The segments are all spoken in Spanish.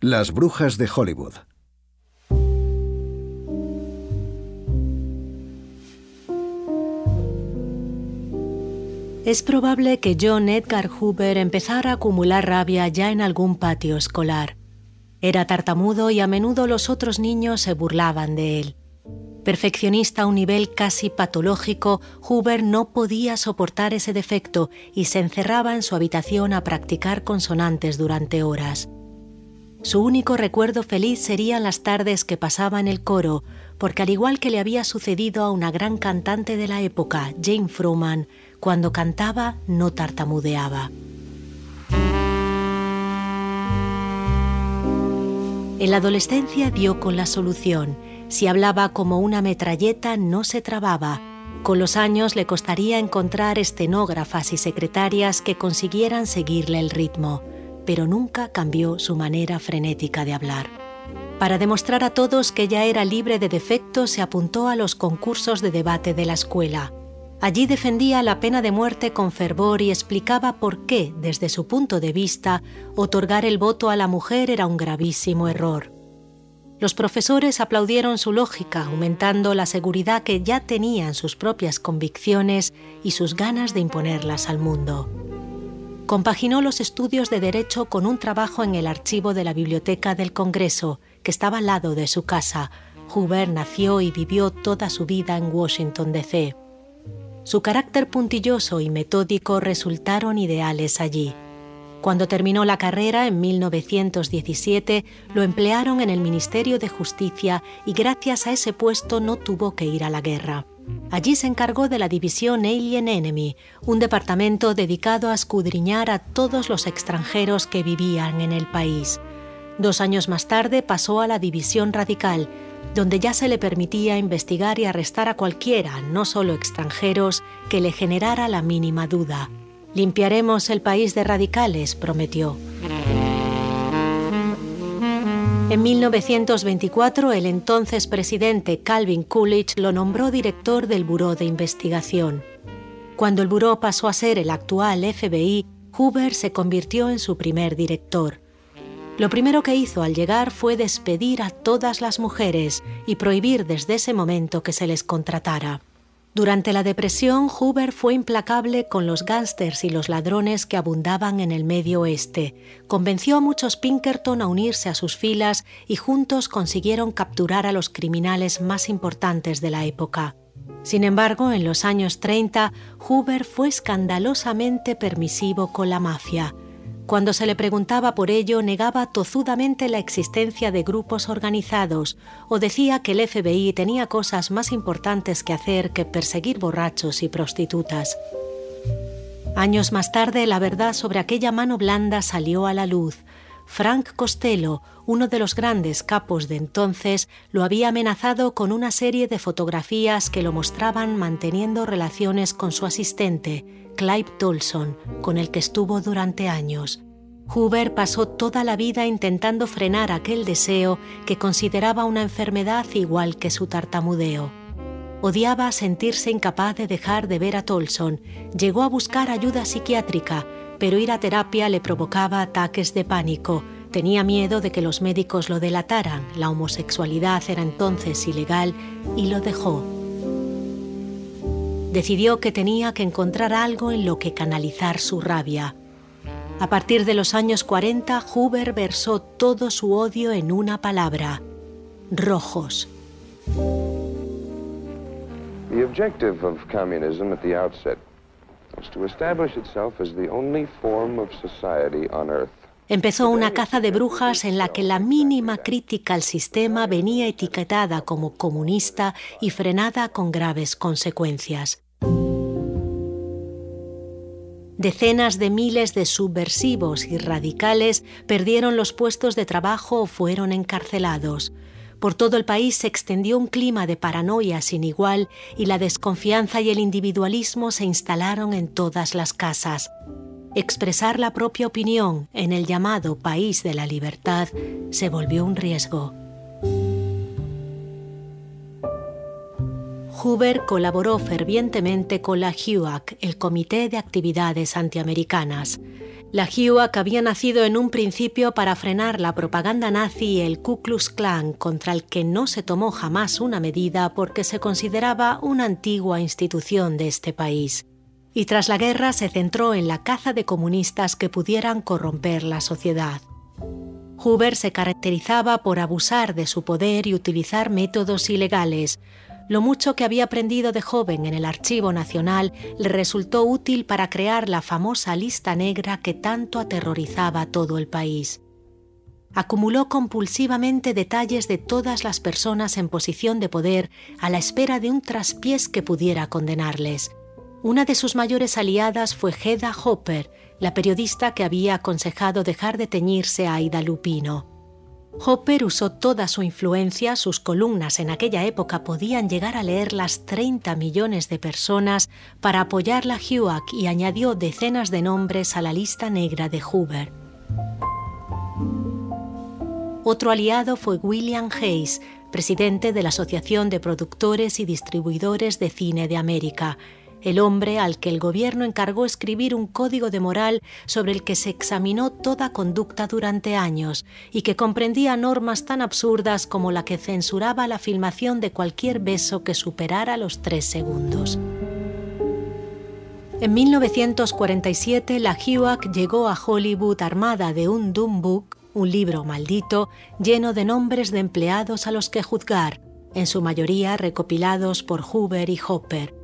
Las brujas de Hollywood. Es probable que John Edgar Hoover empezara a acumular rabia ya en algún patio escolar. Era tartamudo y a menudo los otros niños se burlaban de él. Perfeccionista a un nivel casi patológico, Hoover no podía soportar ese defecto y se encerraba en su habitación a practicar consonantes durante horas. Su único recuerdo feliz serían las tardes que pasaba en el coro, porque al igual que le había sucedido a una gran cantante de la época, Jane Fruman, cuando cantaba no tartamudeaba. En la adolescencia dio con la solución. Si hablaba como una metralleta no se trababa. Con los años le costaría encontrar estenógrafas y secretarias que consiguieran seguirle el ritmo, pero nunca cambió su manera frenética de hablar. Para demostrar a todos que ya era libre de defectos, se apuntó a los concursos de debate de la escuela. Allí defendía la pena de muerte con fervor y explicaba por qué, desde su punto de vista, otorgar el voto a la mujer era un gravísimo error. Los profesores aplaudieron su lógica, aumentando la seguridad que ya tenía en sus propias convicciones y sus ganas de imponerlas al mundo. Compaginó los estudios de Derecho con un trabajo en el archivo de la Biblioteca del Congreso, que estaba al lado de su casa. Hoover nació y vivió toda su vida en Washington, D.C. Su carácter puntilloso y metódico resultaron ideales allí. Cuando terminó la carrera en 1917, lo emplearon en el Ministerio de Justicia y gracias a ese puesto no tuvo que ir a la guerra. Allí se encargó de la división Alien Enemy, un departamento dedicado a escudriñar a todos los extranjeros que vivían en el país. Dos años más tarde pasó a la división radical, donde ya se le permitía investigar y arrestar a cualquiera, no solo extranjeros, que le generara la mínima duda. Limpiaremos el país de radicales, prometió. En 1924, el entonces presidente Calvin Coolidge lo nombró director del Buró de Investigación. Cuando el buró pasó a ser el actual FBI, Hoover se convirtió en su primer director. Lo primero que hizo al llegar fue despedir a todas las mujeres y prohibir desde ese momento que se les contratara. Durante la depresión, Hoover fue implacable con los gángsters y los ladrones que abundaban en el medio oeste. Convenció a muchos Pinkerton a unirse a sus filas y juntos consiguieron capturar a los criminales más importantes de la época. Sin embargo, en los años 30, Hoover fue escandalosamente permisivo con la mafia. Cuando se le preguntaba por ello, negaba tozudamente la existencia de grupos organizados o decía que el FBI tenía cosas más importantes que hacer que perseguir borrachos y prostitutas. Años más tarde, la verdad sobre aquella mano blanda salió a la luz. Frank Costello, uno de los grandes capos de entonces, lo había amenazado con una serie de fotografías que lo mostraban manteniendo relaciones con su asistente, Clive Tolson, con el que estuvo durante años. Hoover pasó toda la vida intentando frenar aquel deseo que consideraba una enfermedad igual que su tartamudeo. Odiaba sentirse incapaz de dejar de ver a Tolson. Llegó a buscar ayuda psiquiátrica, pero ir a terapia le provocaba ataques de pánico. Tenía miedo de que los médicos lo delataran. La homosexualidad era entonces ilegal y lo dejó decidió que tenía que encontrar algo en lo que canalizar su rabia. A partir de los años 40, Hoover versó todo su odio en una palabra, rojos. The objective of communism at the outset was to establish itself as the only form of society on earth Empezó una caza de brujas en la que la mínima crítica al sistema venía etiquetada como comunista y frenada con graves consecuencias. Decenas de miles de subversivos y radicales perdieron los puestos de trabajo o fueron encarcelados. Por todo el país se extendió un clima de paranoia sin igual y la desconfianza y el individualismo se instalaron en todas las casas expresar la propia opinión en el llamado país de la libertad se volvió un riesgo. Hoover colaboró fervientemente con la HUAC, el Comité de Actividades Antiamericanas. La HUAC había nacido en un principio para frenar la propaganda nazi y el Ku Klux Klan, contra el que no se tomó jamás una medida porque se consideraba una antigua institución de este país. Y tras la guerra se centró en la caza de comunistas que pudieran corromper la sociedad. Hoover se caracterizaba por abusar de su poder y utilizar métodos ilegales, lo mucho que había aprendido de joven en el Archivo Nacional le resultó útil para crear la famosa lista negra que tanto aterrorizaba a todo el país. Acumuló compulsivamente detalles de todas las personas en posición de poder a la espera de un traspiés que pudiera condenarles. Una de sus mayores aliadas fue Hedda Hopper, la periodista que había aconsejado dejar de teñirse a Aida Lupino. Hopper usó toda su influencia, sus columnas en aquella época podían llegar a leer las 30 millones de personas para apoyar la HUAC y añadió decenas de nombres a la lista negra de Hoover. Otro aliado fue William Hayes, presidente de la Asociación de Productores y Distribuidores de Cine de América, el hombre al que el gobierno encargó escribir un código de moral sobre el que se examinó toda conducta durante años y que comprendía normas tan absurdas como la que censuraba la filmación de cualquier beso que superara los tres segundos. En 1947 la HUAC llegó a Hollywood armada de un Doom Book, un libro maldito lleno de nombres de empleados a los que juzgar, en su mayoría recopilados por Hoover y Hopper.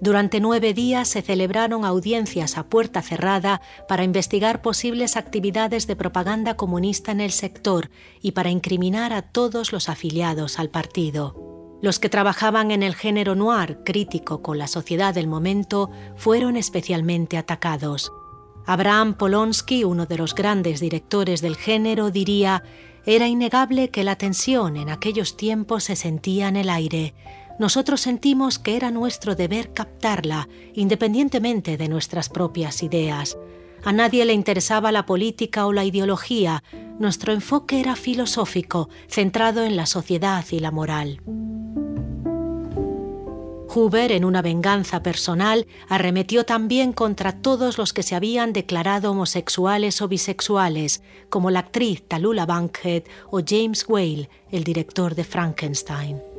Durante nueve días se celebraron audiencias a puerta cerrada para investigar posibles actividades de propaganda comunista en el sector y para incriminar a todos los afiliados al partido. Los que trabajaban en el género noir crítico con la sociedad del momento fueron especialmente atacados. Abraham Polonsky, uno de los grandes directores del género, diría, era innegable que la tensión en aquellos tiempos se sentía en el aire nosotros sentimos que era nuestro deber captarla, independientemente de nuestras propias ideas. A nadie le interesaba la política o la ideología, nuestro enfoque era filosófico, centrado en la sociedad y la moral. Hoover, en una venganza personal, arremetió también contra todos los que se habían declarado homosexuales o bisexuales, como la actriz Talula Bankhead o James Whale, el director de Frankenstein.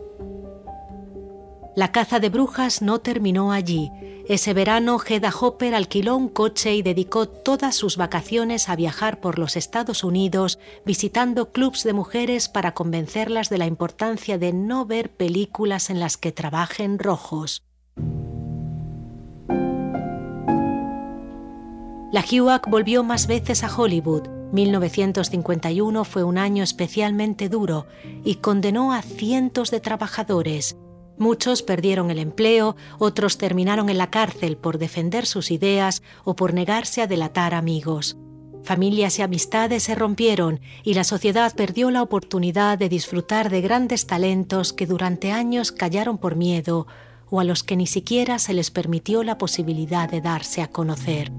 La caza de brujas no terminó allí. Ese verano, Hedda Hopper alquiló un coche y dedicó todas sus vacaciones a viajar por los Estados Unidos, visitando clubs de mujeres para convencerlas de la importancia de no ver películas en las que trabajen rojos. La HUAC volvió más veces a Hollywood. 1951 fue un año especialmente duro y condenó a cientos de trabajadores, Muchos perdieron el empleo, otros terminaron en la cárcel por defender sus ideas o por negarse a delatar amigos. Familias y amistades se rompieron y la sociedad perdió la oportunidad de disfrutar de grandes talentos que durante años callaron por miedo o a los que ni siquiera se les permitió la posibilidad de darse a conocer.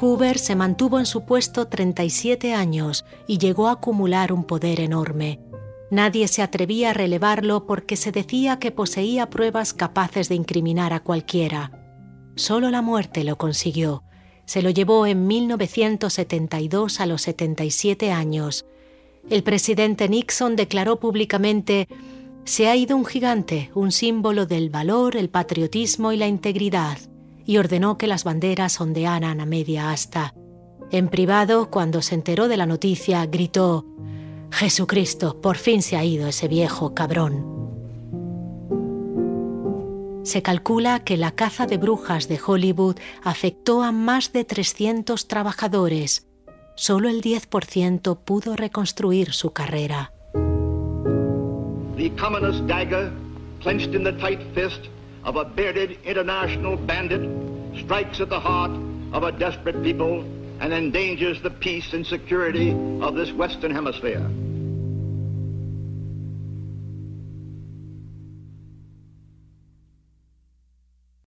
Hoover se mantuvo en su puesto 37 años y llegó a acumular un poder enorme. Nadie se atrevía a relevarlo porque se decía que poseía pruebas capaces de incriminar a cualquiera. Solo la muerte lo consiguió. Se lo llevó en 1972 a los 77 años. El presidente Nixon declaró públicamente, se ha ido un gigante, un símbolo del valor, el patriotismo y la integridad, y ordenó que las banderas ondearan a media asta. En privado, cuando se enteró de la noticia, gritó, Jesucristo, por fin se ha ido ese viejo cabrón. Se calcula que la caza de brujas de Hollywood afectó a más de 300 trabajadores. Solo el 10% pudo reconstruir su carrera. The communist dagger, clenched in the tight fist of a bearded international bandit, strikes at the heart of a desperate people and endangers the peace and security of this Western Hemisphere.